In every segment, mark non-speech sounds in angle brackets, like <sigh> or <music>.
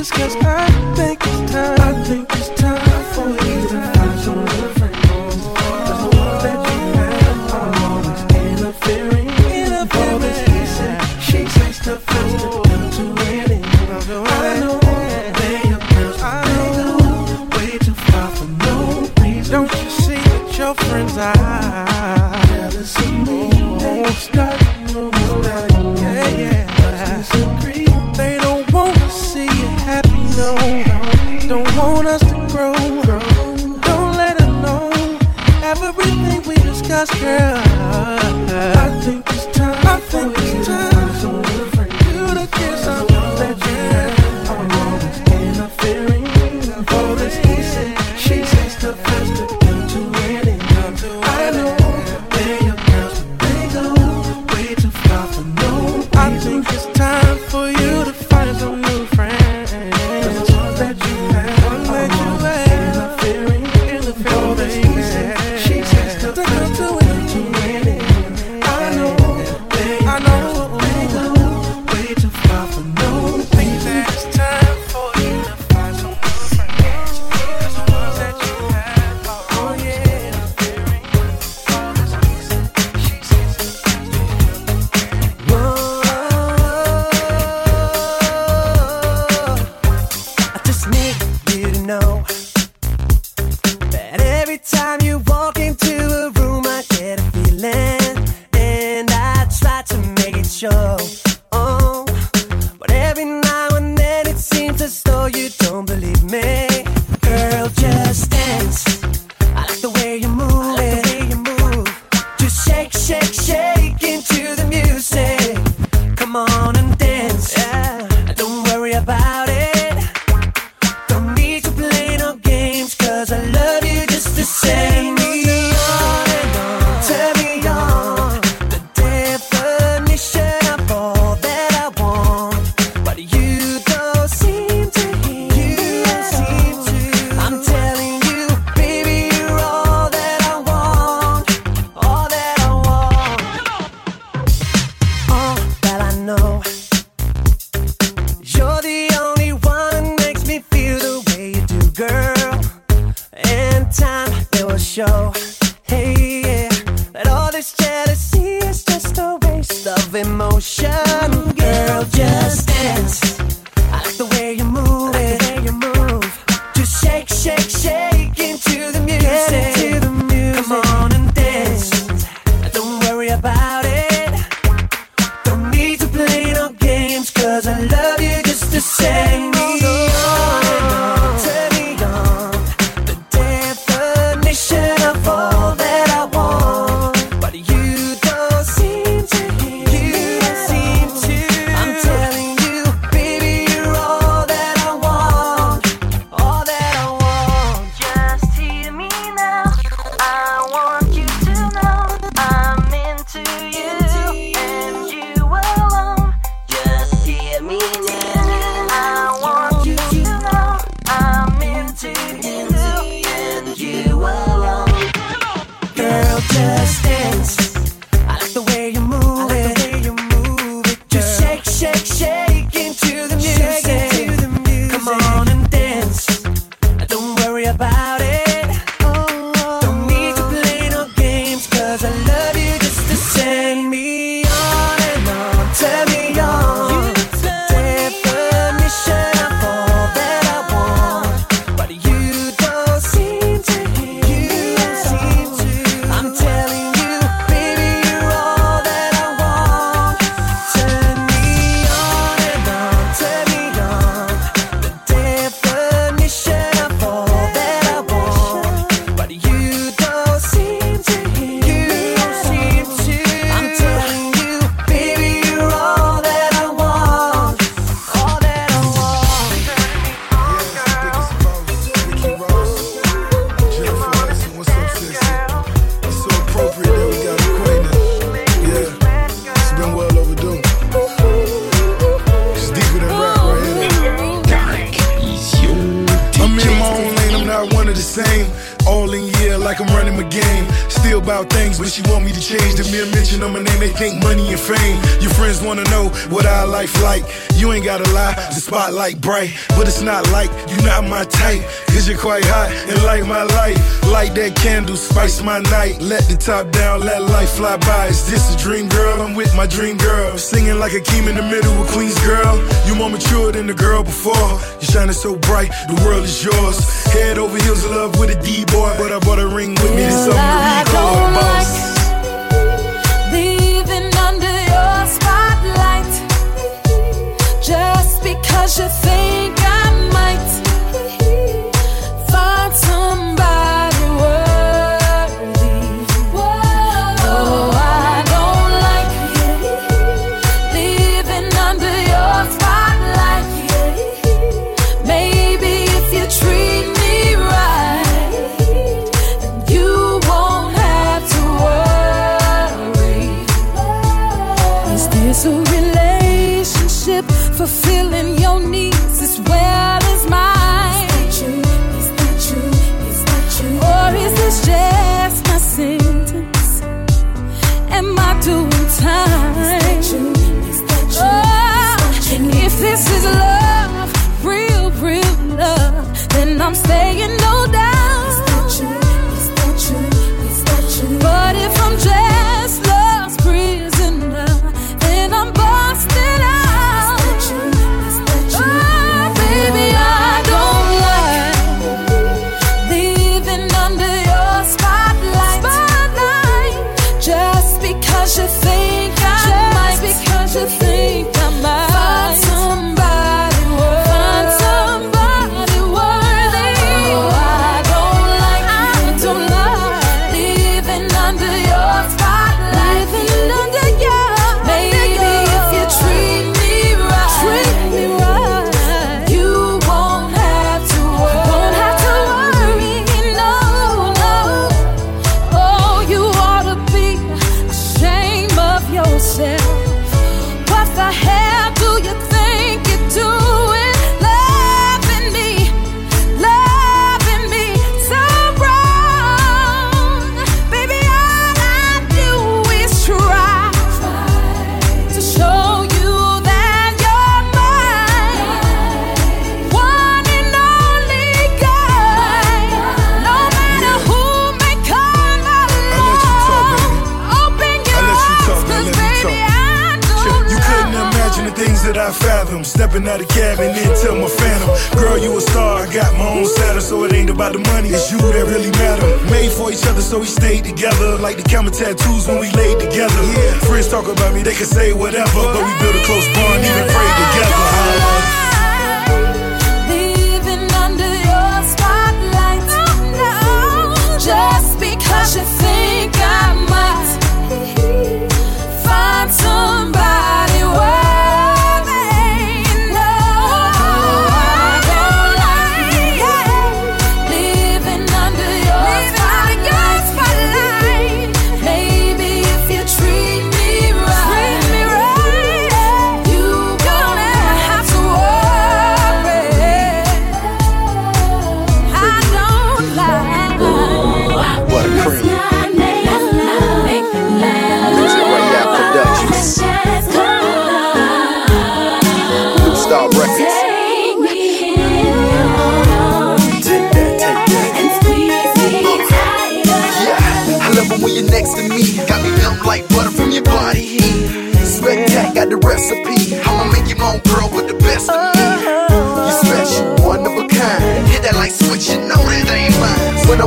discuss. I think as though you don't believe me. Girl, just dance. just bright, but it's not like you not my type. Cause you're quite hot and like my life. Light that candle, spice my night. Let the top down, let life fly by. Is this a dream girl? I'm with my dream girl. Singing like a Keem in the middle of Queen's girl. You more mature than the girl before. You're shining so bright, the world is yours.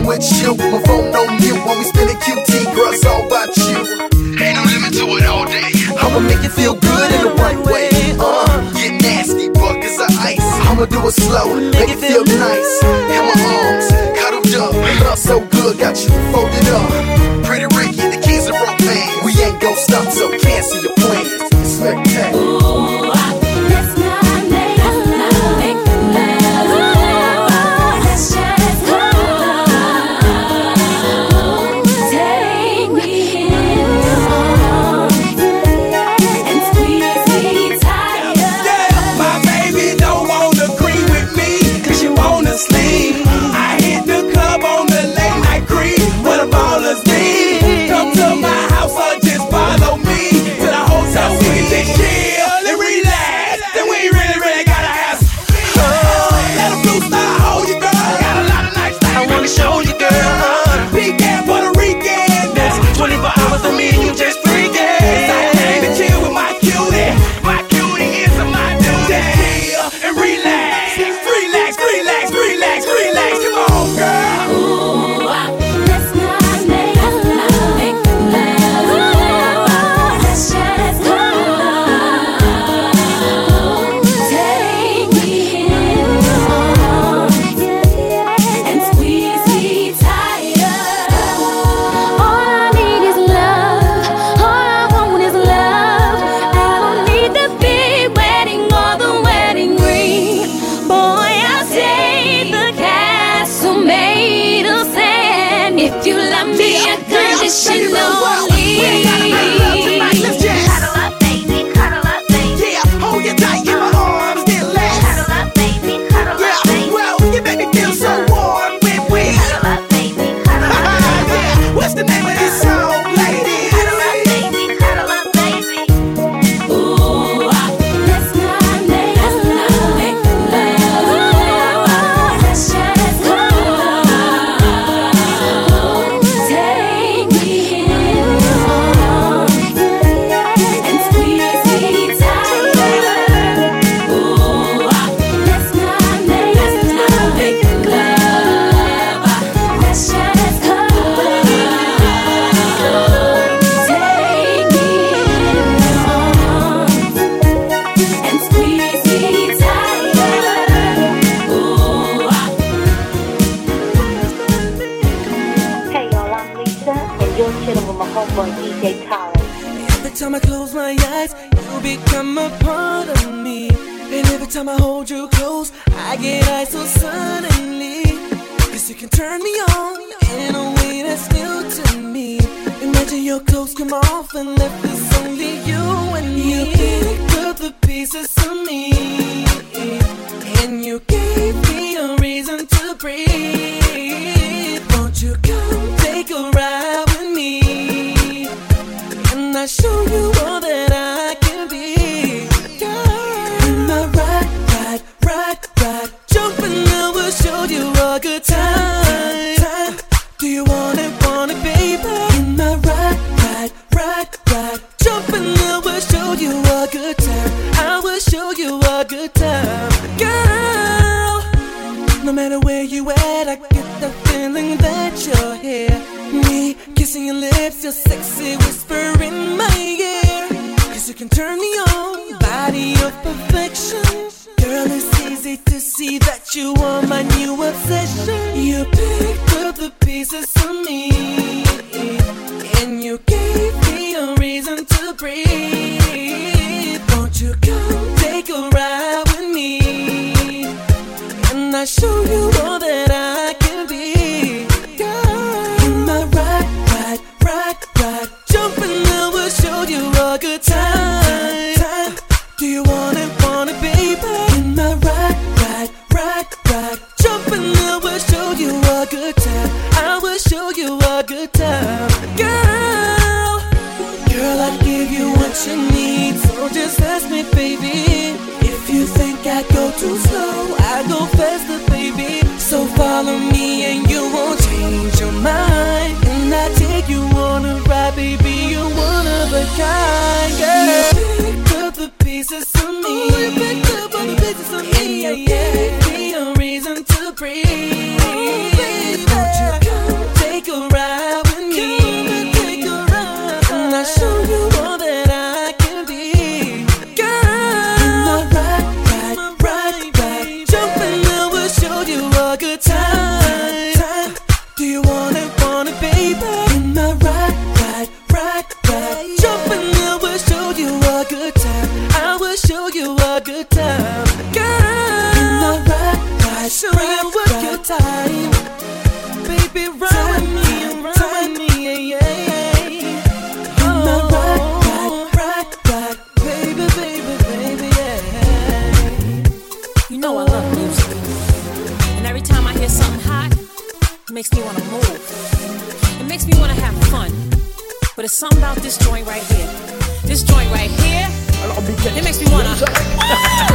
With you. My phone no mute when we spinning QT, girl, it's all about you. Ain't no limit to it all day. I'ma make you feel good in the right way. Uh, get nasty, buckets of ice. I'ma do it slow, make it feel nice. In my arms cuddled up, love so good, got you folded up. Pretty Ricky, the keys are propane. We ain't gon' stop, so cancel your plans. Spectacular. professional. do you a good time, girl. In the right, right, show you right time, baby. Run time with me, run time. with me, yeah, yeah. yeah. In the right, oh. right, right, baby, baby, baby, yeah. You know I love music, and every time I hear something hot, it makes me wanna move. It makes me wanna have fun. But it's something about this joint right here. It makes me wanna. <laughs>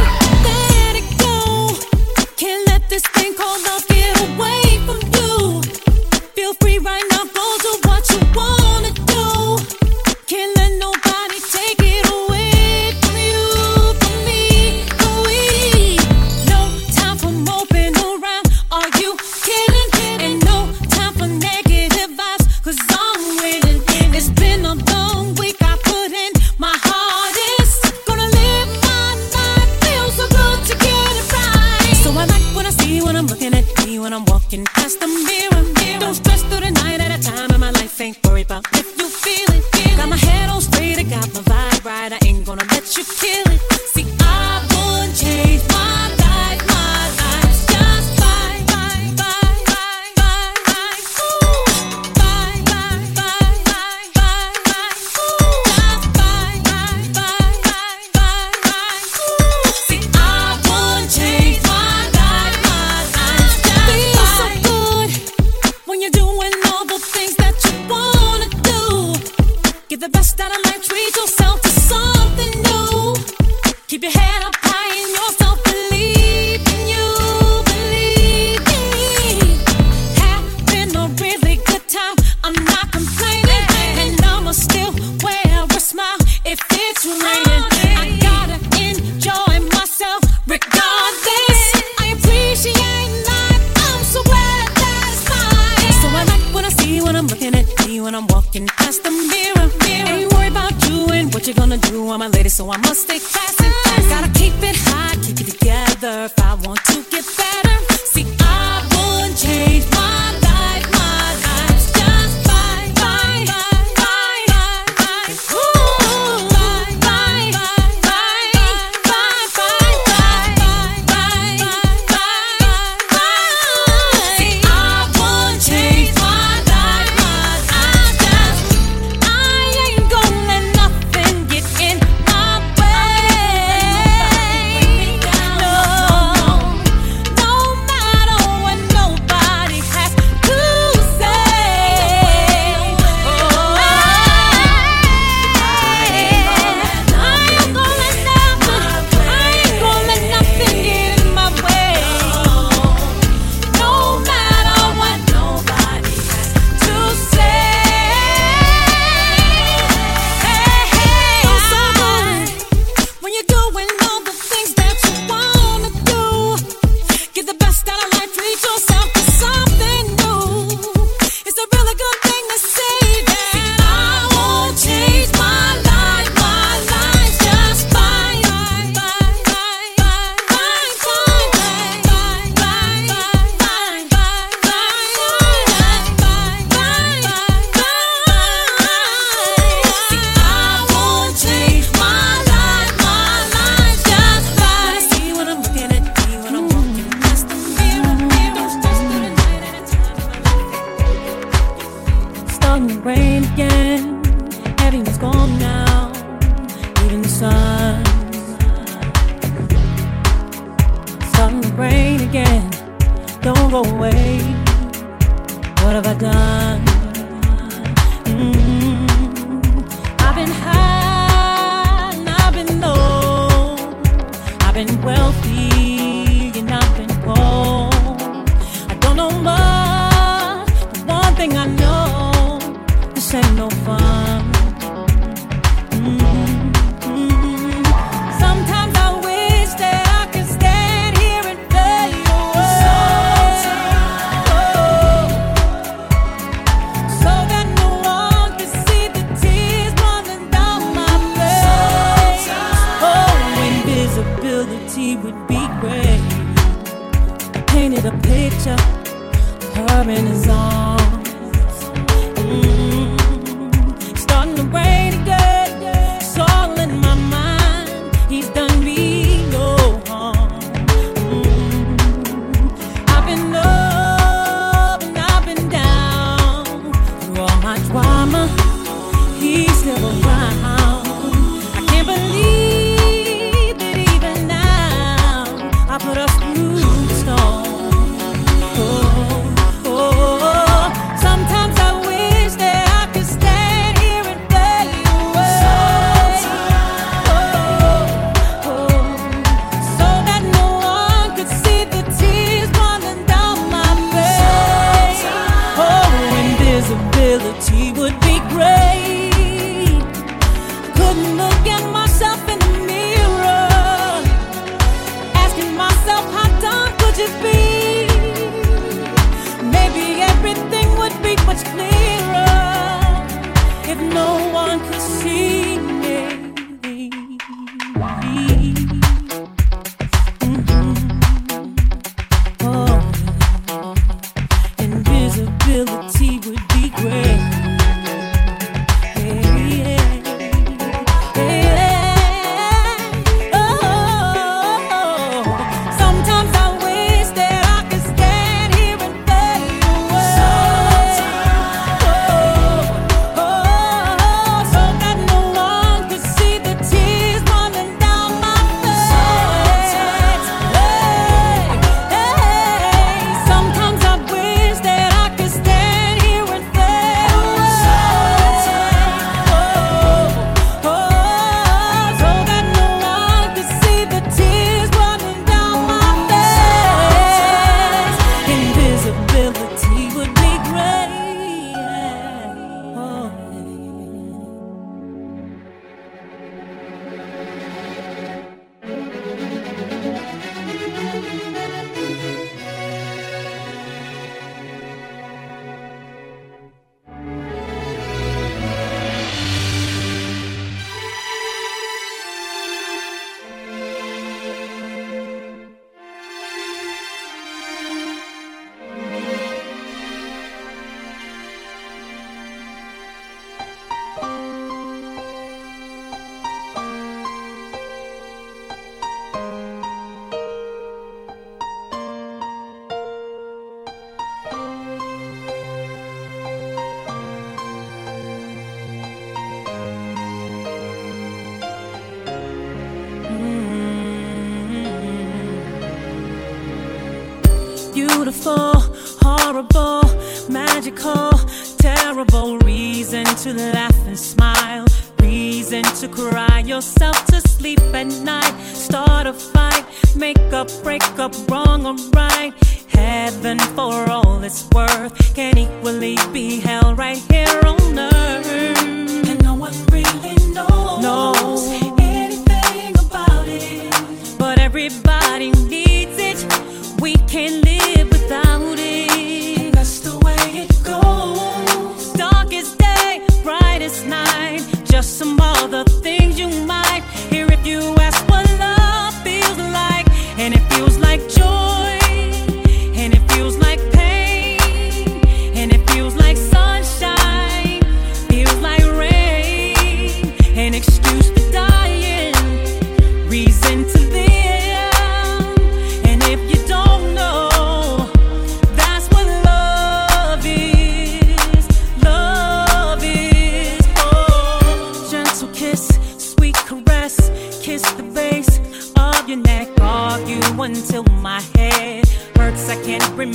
to laugh and smile, reason to cry yourself to sleep at night, start a fight, make up, break up, wrong or right. Heaven for all it's worth can equally be hell right here on earth. And no one really knows, knows anything about it, but everybody needs it. We can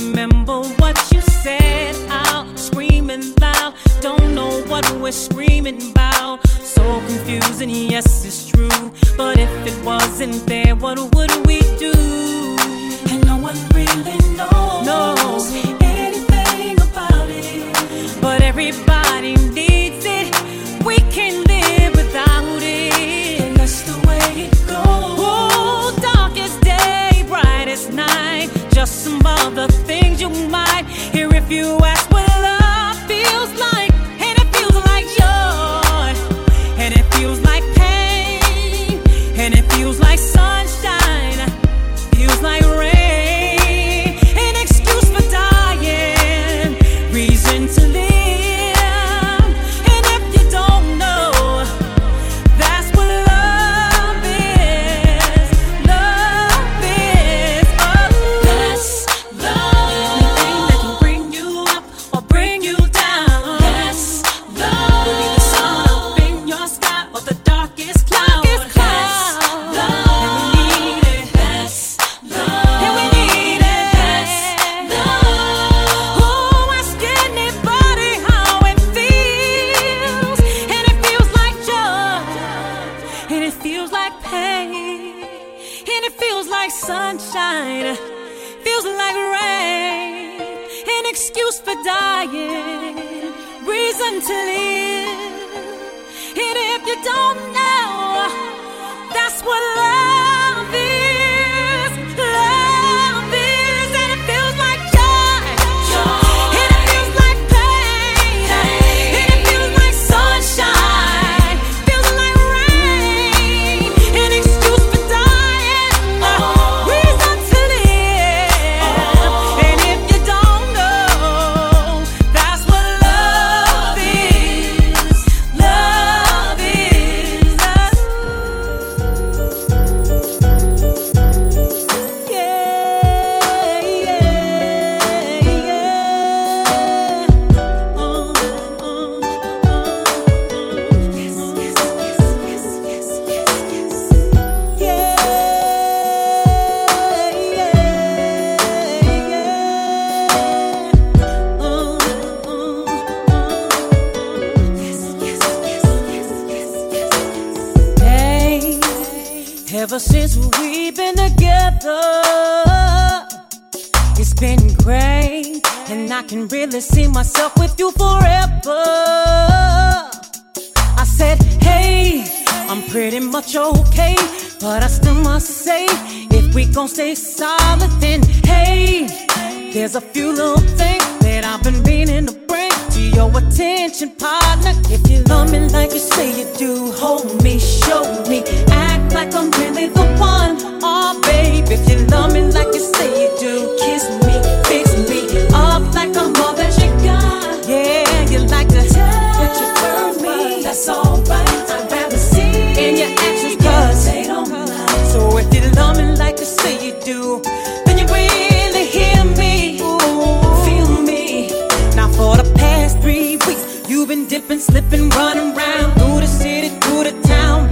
remember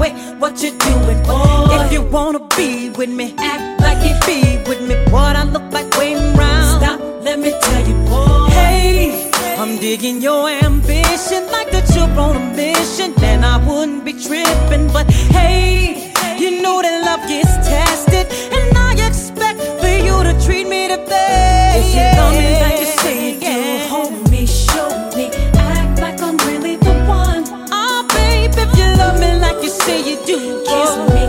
with what you're doing. Boy. If you wanna be with me, act like you be with me. What I look like waiting around? Stop, let me tell you, boy. Hey, I'm digging your ambition like that you're on a mission. And I wouldn't be tripping, but hey, you know that love gets tested. And I expect for you to treat me the best. If you're coming you do. Kiss oh. me,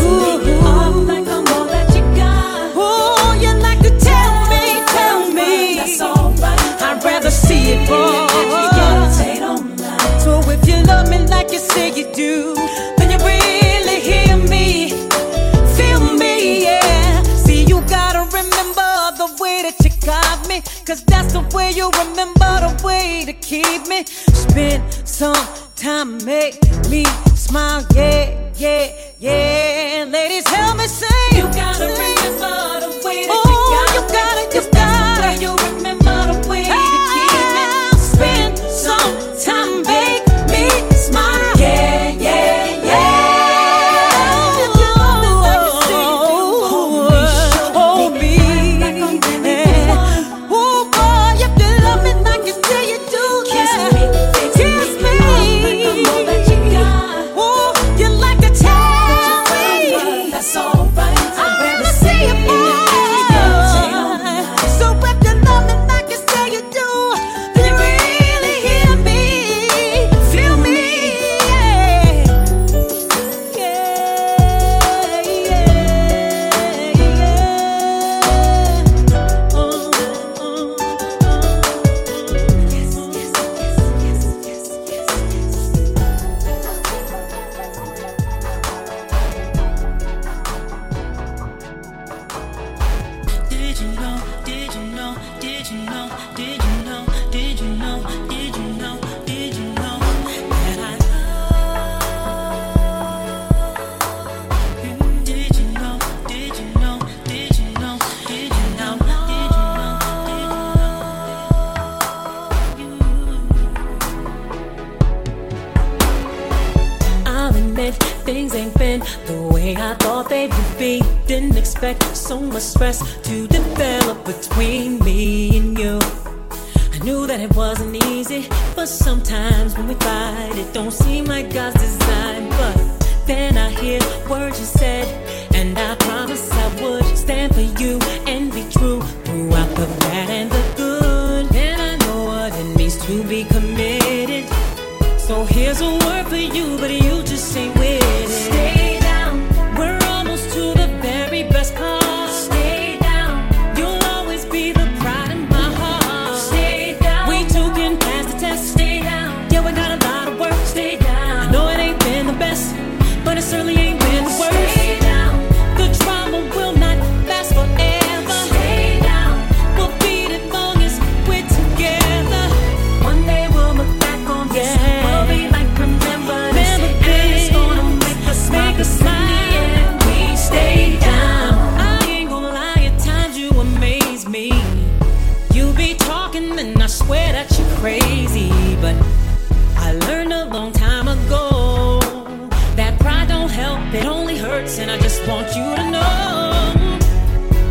me, like I'm all that you got. Oh, you like to tell me, tell me. That's alright. I'd rather see it raw. So if you love me like you say you do, then you really hear me, feel me, yeah. See, you gotta remember the way that you got that's the way you remember the way to keep me. Spend some time, make me smile, yeah, yeah, yeah. swear that you're crazy, but I learned a long time ago that pride don't help, it only hurts, and I just want you to know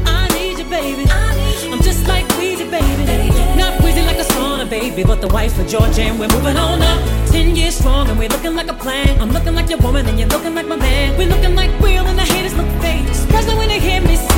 I need you, baby. Need you. I'm just like Weezy, baby. baby. Not Weezy like a sauna, baby, but the wife of George, and we're moving on up. Ten years strong, and we're looking like a plan. I'm looking like your woman, and you're looking like my man. We're looking like real, and the haters look fake. Especially when they hear me say,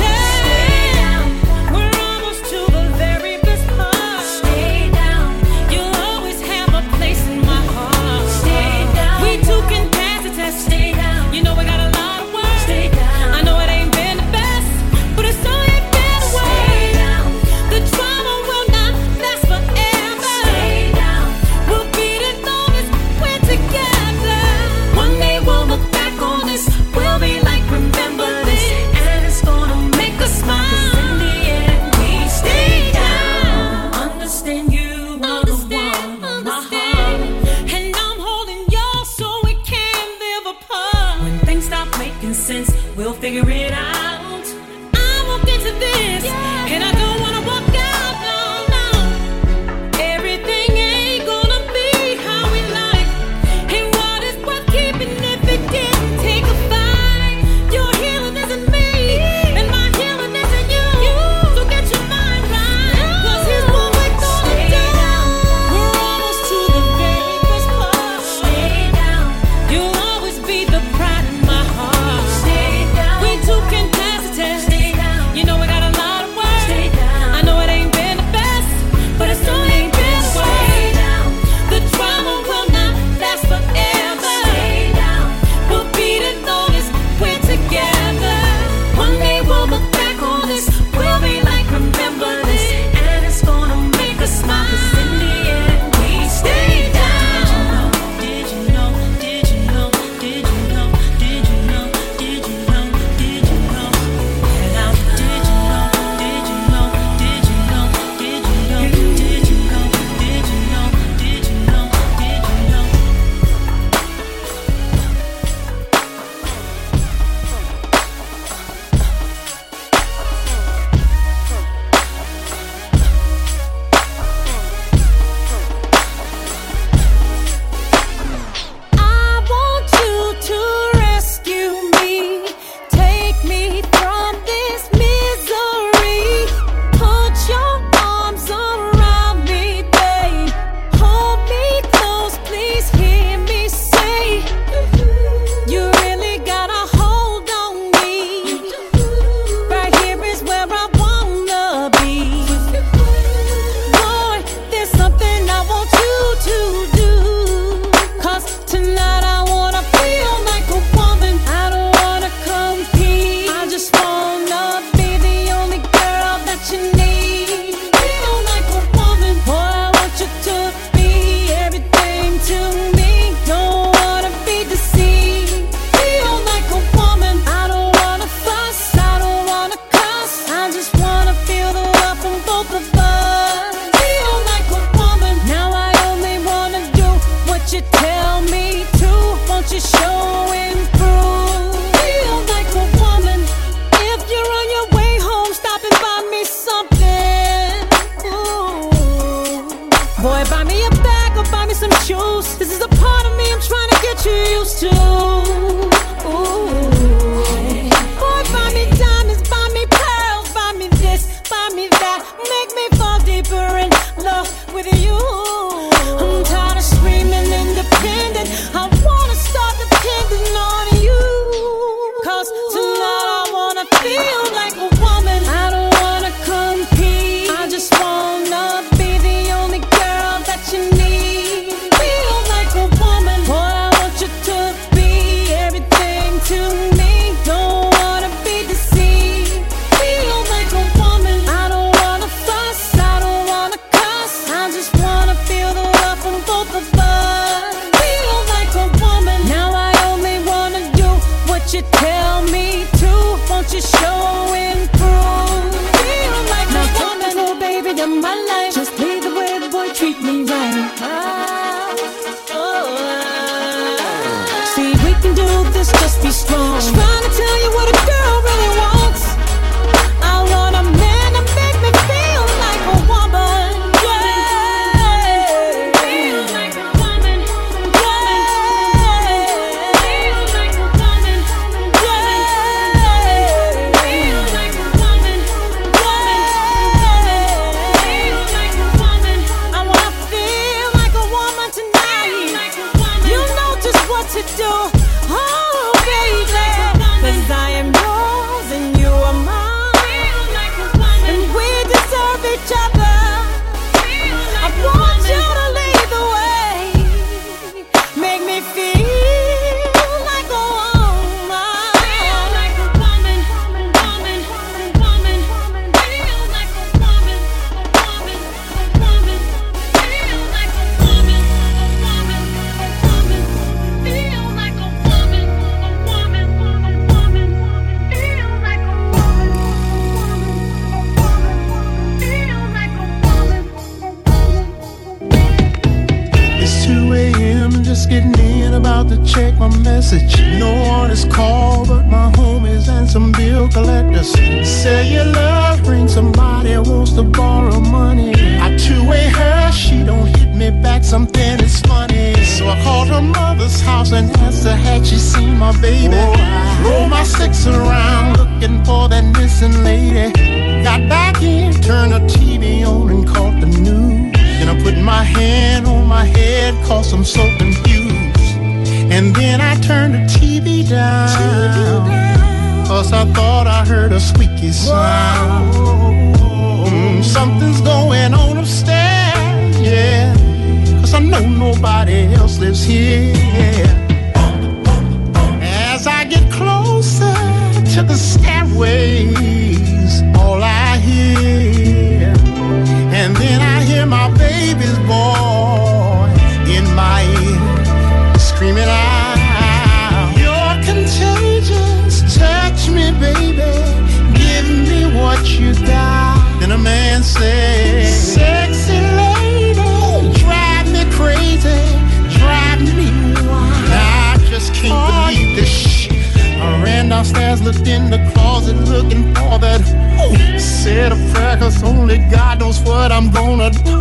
gonna do?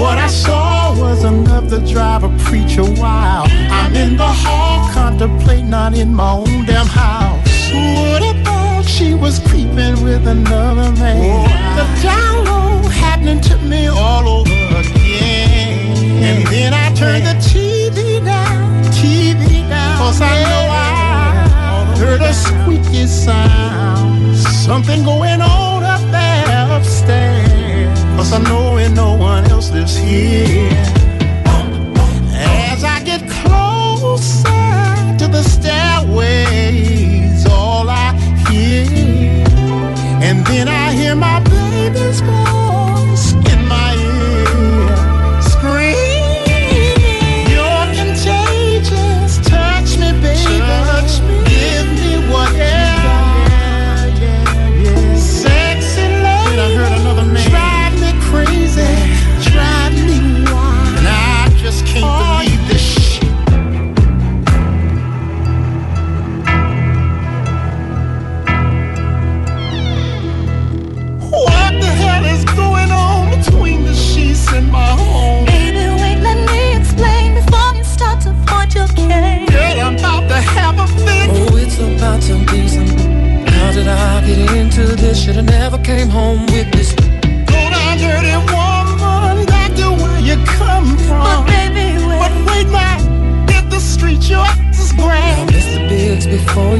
What I saw was enough to drive a preacher wild. I'm in the hall, contemplating, not in my own damn house. What about she was creeping with another man? The download happening to me all over again. And then I turned the TV down, TV down. Cause I know I heard a squeaky sound. Something going on up there upstairs. 'Cause I know where no one else lives here.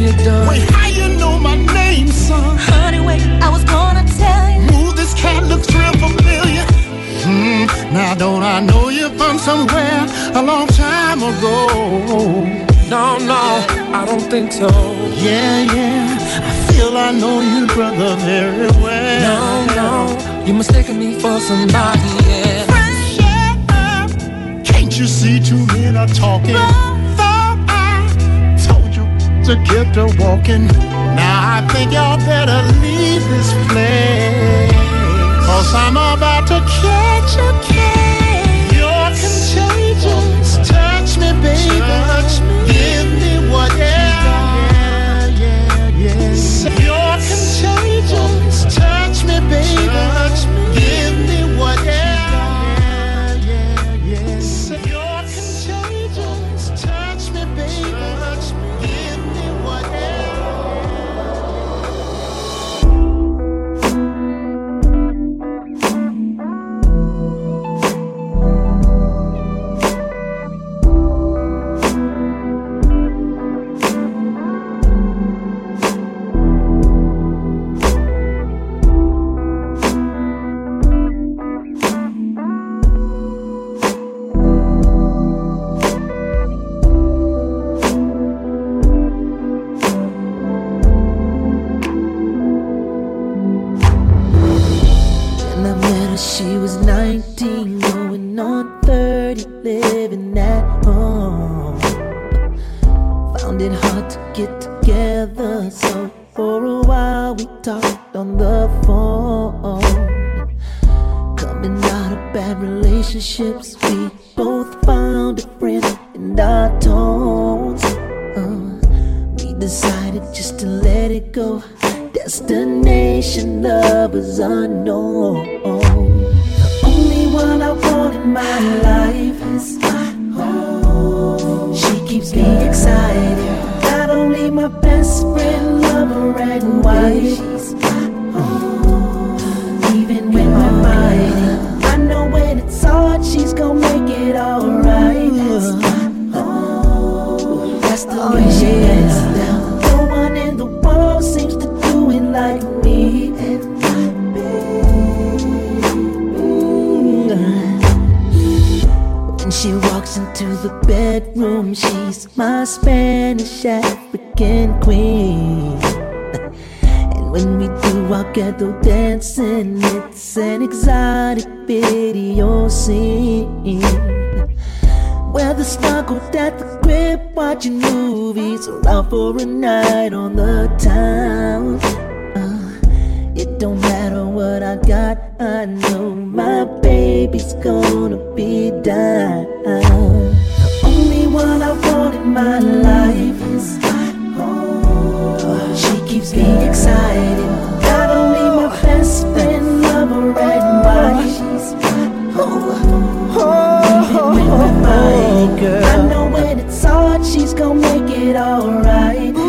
you done. Wait, how you know my name, son? Honey, wait, I was gonna tell you. Move this cat looks real familiar. Hmm, now don't I know you from somewhere a long time ago? No, no, I don't think so. Yeah, yeah, I feel I know you, brother, very well. No, no, you're mistaking me for somebody, yeah. Friendship. Can't you see two men are talking? to keep to walking. Now I think y'all better leave this place. Cause I'm about to catch a case. You're contagious. Touch me, baby. Touch me. Together. So for a while we talked on the phone. Coming out of bad relationships, we both found a friend in our tones. Uh, we decided just to let it go. Destination love is unknown. The only one I want in my life is my home. She keeps me excited. My best friend, love lover, and wife. She's oh, my home. Even when we're fighting, I know when it's hard, she's gonna make it alright. My home. That's the way she down. No one in the world seems to do it like me. When she walks into the bedroom, she's my Spanish African queen. <laughs> And when we do our ghetto dancing, it's an exotic video scene. Whether snuggled at the crib, watching movies, or out for a night on the town. Uh, it don't matter what I got, I know my baby's gonna be down. The only one I want in my life is my home. She keeps me excited. Not only my best friend, lover, and wife. She's my home. When we're fighting, girl. I know when it's hard, she's gonna make it alright.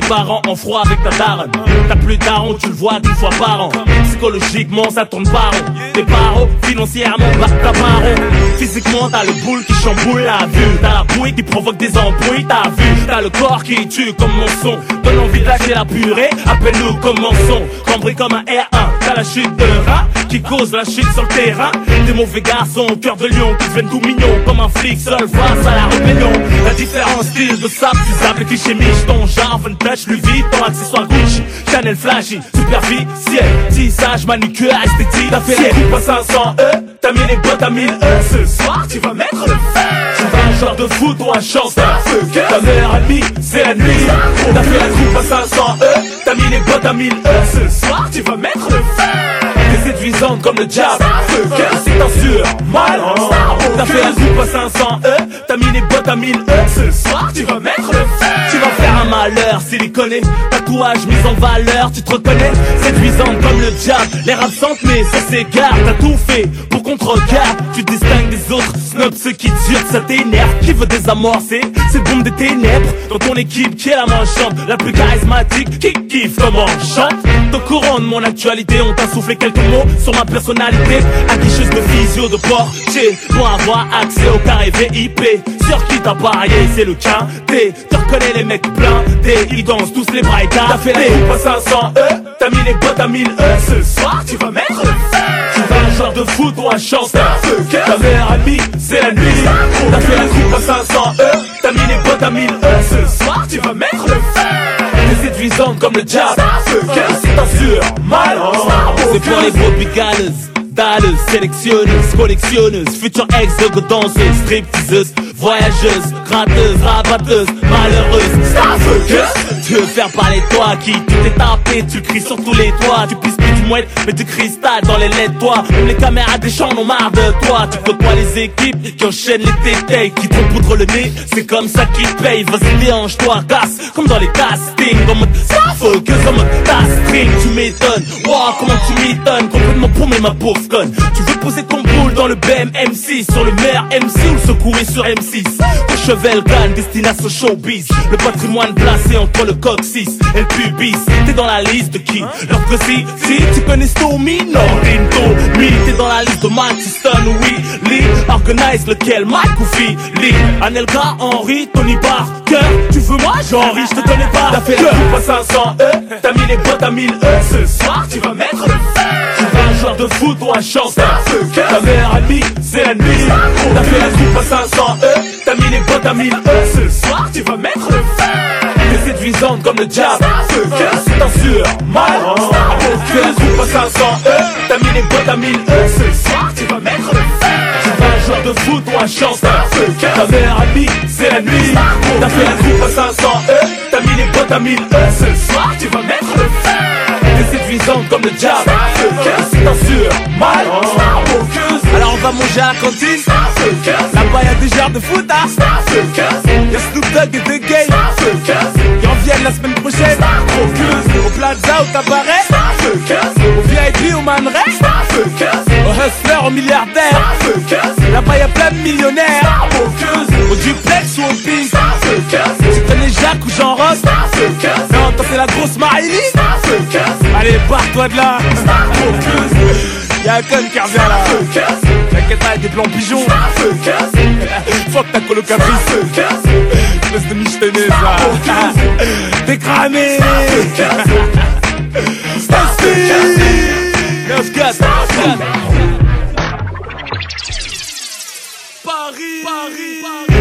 Tes parents, en froid avec ta daronne. T'as plus daron, tu le vois qu'une fois par an. Psychologiquement, ça tourne pas rond. Tes parents, financièrement, bah t'as pas rond. Physiquement, t'as le boule qui chamboule la vue. T'as la bouille qui provoque des embrouilles, t'as vu. T'as le corps qui tue comme mon son. Donne envie de lâcher la purée, appelle-nous comme mon son. Cambré comme un R1, la chute de rat qui cause la chute sur le terrain. Des mauvais garçons, cœur de lion, qui deviennent tout mignons comme un flic seul face à la rébellion. La différence style de sable, tu sable cliché miche. Ton genre, fun touch, Louis Vuitton, accessoire Gucci, Chanel flashy, superficiel, tissage, manucure, esthétique. T'as fait à 500 E, t'as mis les bottes à 1000 E. Ce soir, tu vas mettre le feu. Genre de foot ou un chanteur. Ta meilleure amie, c'est la nuit. T'as fait la coupe à 500 E, t'as mis les bottes à 1000 E. Ce soir, tu vas mettre le feu. T'es séduisante comme le diable C'est un sûr mal T'as fait la coupe à 500 E T'as mis les bottes à 1000 E Ce soir tu vas mettre le feu Tu vas faire un malheur siliconé Tatouage mis en valeur Tu te reconnais Séduisante comme le diable. L'air absente mais ça s'égare T'as tout fait pour qu'on te regarde. Tu te distingues des autres Snob ceux qui durent ça t'énerve. Qui veut désamorcer Cette bombe des ténèbres? Dans ton équipe qui est la manchante La plus charismatique Qui kiffe comment chante. Courant de mon actualité On t'a soufflé quelques mots sur ma personnalité. Afficheuse de physio, de portier Pour avoir accès au carré VIP Sur qui t'as parié, c'est le quintet Tu reconnais les mecs Ils dansent tous les bras écartés T'as fait les à 500 E T'as mis les bottes à 1000 E Ce soir tu vas mettre le feu. Tu vas un genre de foot ou un chanteur. Ta meilleure amie, c'est la nuit. T'as fait la coupe à 500 E T'as mis les bottes à 1000 E Ce soir tu vas mettre le feu. T'es séduisante comme le diable C'est un sûr mal C'est pour les brebis galeuses Dalleuses, sélectionneuses, collectionneuses Futures ex de danseuses, stripteaseuses Voyageuses, gratteuses, rabatteuses Malheureuses, starfuckeuses Tu veux faire parler toi qui tu t'es tapé Tu cries sur tous les toits. Tu pisses plus du mouette mais du cristal dans les lettres toi. Même les caméras des champs en ont marre de toi. Tu côtoies les équipes qui enchaînent les tétails Qui te poudre le nez, c'est comme ça qu'ils payent. Vas-y déhanche-toi, casse comme dans les castings. En mode starfuckeuse, en mode string Tu m'étonnes, wow comment tu m'étonnes. Complètement paumé ma pauvre conne. Tu veux poser ton boule dans le BM M6 Sur le meilleur MC ou secourir sur M6 Ton chevel gagne destination showbiz. Le patrimoine placé entre le coccyx et le pubis. T'es dans la liste de qui Leur précis Si tu connais Stormy, non. Tinto Mi T'es dans la liste de Houston, oui. Lee Organize lequel Mike ou Philly. Anelka, Henry, Tony Parker. Tu veux moi, Jean-Henri, je te connais pas T'as fait la coupe à 500 E. T'as mis les bottes à 1000 E. Ce soir tu vas mettre le feu joueur de foot ou un chanteur. Ta meilleure amie, c'est la nuit T'as fait la coupe à 500 E T'as mis les bottes à 1000 E Ce soir tu vas mettre le feu. T'es séduisante comme le diable. Un sûr mal. Fais la coupe à 500 E T'as mis les bottes à 1000 E Ce soir tu vas mettre le feu. Un joueur de foot ou un chanteur. Ta meilleure amie, c'est la nuit T'as fait la coupe à 500 E T'as mis les bottes à 1000 E Ce soir tu vas mettre le feu T'es séduisante comme le diable. C'est un sûr mal. Alors on va manger à la cantine. Là-bas y'a des genres de foot hein. Y'a Snoop Dogg et The Game Qui reviennent la semaine prochaine. Au Plaza au cabaret Au VIP au Man Ray Au Hustler au milliardaire. Là-bas y'a plein de millionnaires. Au duplex ou au pink Tu connais Jacques ou Jean Ross? Non toi c'est la grosse Marilyn Allez barre-toi de là. Y'a un con qui revient là. T'inquiète pas, y'a des plans pigeons. Fuck ta colocatrice Espèce de michetonneuse là. T'es cramé Let's get. Paris, Paris, Paris.